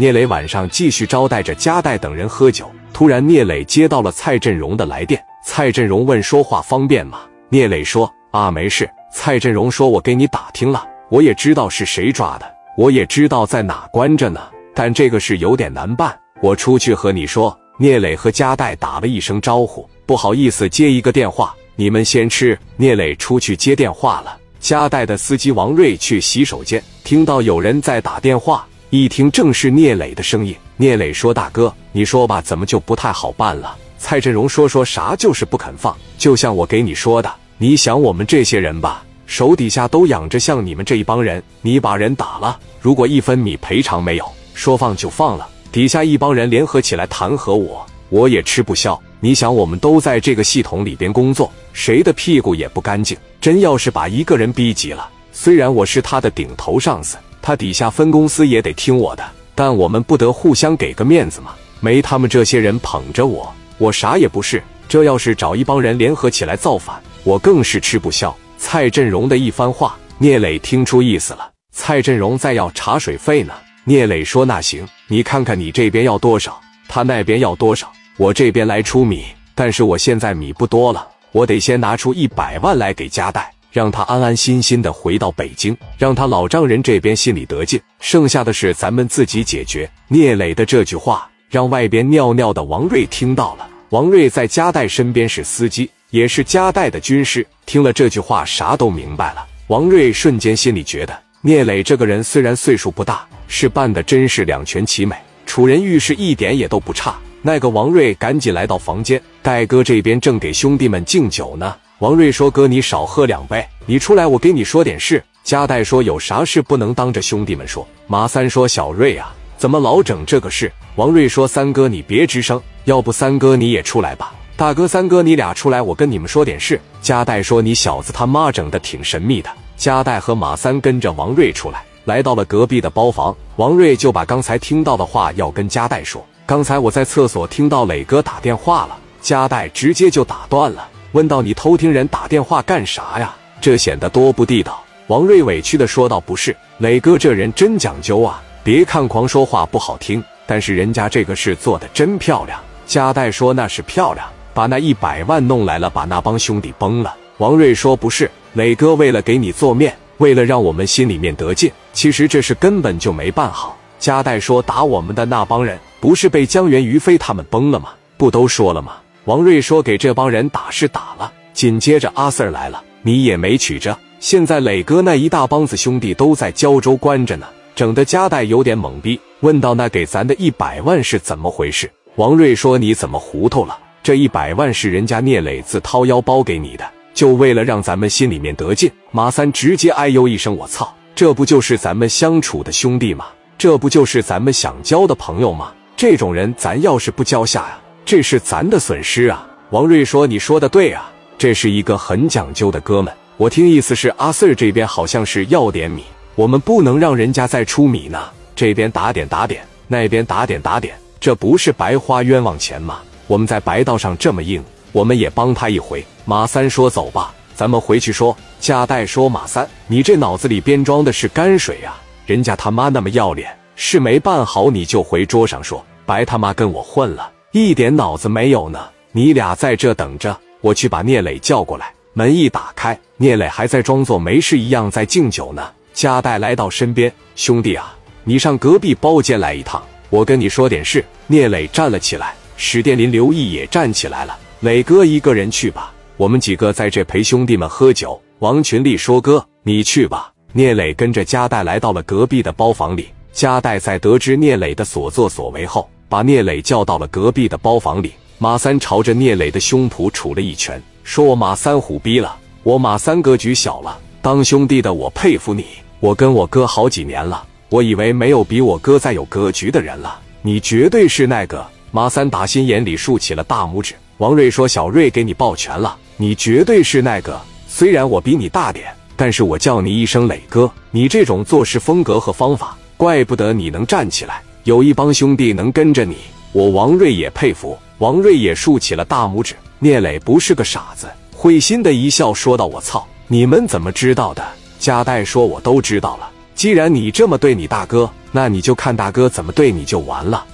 聂磊晚上继续招待着加代等人喝酒。突然，聂磊接到了蔡振荣的来电。蔡振荣问：“说话方便吗？”聂磊说：“啊，没事。”蔡振荣说：“我给你打听了，我也知道是谁抓的，我也知道在哪关着呢。但这个事有点难办，我出去和你说。”聂磊和加代打了一声招呼，不好意思接一个电话，你们先吃。聂磊出去接电话了。加代的司机王瑞去洗手间，听到有人在打电话，一听正是聂磊的声音。聂磊说：“大哥，你说吧，怎么就不太好办了？”蔡振荣说：“说啥就是不肯放，就像我给你说的，你想我们这些人吧，手底下都养着像你们这一帮人，你把人打了，如果一分米赔偿没有，说放就放了。”底下一帮人联合起来弹劾我，我也吃不消。你想，我们都在这个系统里边工作，谁的屁股也不干净。真要是把一个人逼急了，虽然我是他的顶头上司，他底下分公司也得听我的，但我们不得互相给个面子吗？没他们这些人捧着我，我啥也不是。这要是找一帮人联合起来造反，我更是吃不消。蔡振荣的一番话，聂磊听出意思了。蔡振荣在要茶水费呢。聂磊说：“那行，你看看你这边要多少，他那边要多少，我这边来出米。但是我现在米不多了，我得先拿出一百万来给加代，让他安安心心的回到北京，让他老丈人这边心里得劲。剩下的事咱们自己解决。”聂磊的这句话让外边尿尿的王瑞听到了。王瑞在加代身边是司机，也是加代的军师，听了这句话，啥都明白了。王瑞瞬间心里觉得。聂磊这个人虽然岁数不大，是办的真是两全其美，处人遇事一点也都不差。那个王瑞赶紧来到房间，戴哥这边正给兄弟们敬酒呢。王瑞说：“哥，你少喝两杯，你出来，我给你说点事。”加代说：“有啥事不能当着兄弟们说？”马三说：“小瑞啊，怎么老整这个事？”王瑞说：“三哥，你别吱声，要不三哥你也出来吧。大哥、三哥，你俩出来，我跟你们说点事。”加代说：“你小子他妈整的挺神秘的。”加代和马三跟着王瑞出来，来到了隔壁的包房。王瑞就把刚才听到的话要跟加代说。刚才我在厕所听到磊哥打电话了，加代直接就打断了，问道：“你偷听人打电话干啥呀？这显得多不地道。”王瑞委屈的说道：“不是，磊哥这人真讲究啊。别看狂说话不好听，但是人家这个事做的真漂亮。”加代说：“那是漂亮，把那一百万弄来了，把那帮兄弟崩了。”王瑞说：“不是。”磊哥为了给你做面，为了让我们心里面得劲，其实这事根本就没办好。加代说打我们的那帮人，不是被江源、于飞他们崩了吗？不都说了吗？王瑞说给这帮人打是打了，紧接着阿 Sir 来了，你也没取着。现在磊哥那一大帮子兄弟都在胶州关着呢，整的加代有点懵逼，问到那给咱的一百万是怎么回事？王瑞说你怎么糊涂了？这一百万是人家聂磊自掏腰包给你的。就为了让咱们心里面得劲，马三直接哎呦一声：“我操！这不就是咱们相处的兄弟吗？这不就是咱们想交的朋友吗？这种人咱要是不交下呀，这是咱的损失啊！”王瑞说：“你说的对啊，这是一个很讲究的哥们。我听意思是阿 Sir 这边好像是要点米，我们不能让人家再出米呢。这边打点打点，那边打点打点，这不是白花冤枉钱吗？我们在白道上这么硬。”我们也帮他一回。马三说：“走吧，咱们回去说。”加代说：“马三，你这脑子里边装的是泔水呀！人家他妈那么要脸，事没办好你就回桌上说，白他妈跟我混了，一点脑子没有呢！你俩在这等着，我去把聂磊叫过来。”门一打开，聂磊还在装作没事一样在敬酒呢。加代来到身边：“兄弟啊，你上隔壁包间来一趟，我跟你说点事。”聂磊站了起来，史殿林、刘毅也站起来了。磊哥一个人去吧，我们几个在这陪兄弟们喝酒。王群力说：“哥，你去吧。”聂磊跟着加代来到了隔壁的包房里。加代在得知聂磊的所作所为后，把聂磊叫到了隔壁的包房里。马三朝着聂磊的胸脯杵了一拳，说：“我马三虎逼了，我马三格局小了。当兄弟的我佩服你，我跟我哥好几年了，我以为没有比我哥再有格局的人了，你绝对是那个。”马三打心眼里竖起了大拇指。王瑞说：“小瑞给你抱拳了，你绝对是那个。虽然我比你大点，但是我叫你一声磊哥。你这种做事风格和方法，怪不得你能站起来，有一帮兄弟能跟着你。我王瑞也佩服。”王瑞也竖起了大拇指。聂磊不是个傻子，会心的一笑，说道：“我操，你们怎么知道的？”加代说：“我都知道了。”既然你这么对你大哥，那你就看大哥怎么对你就完了。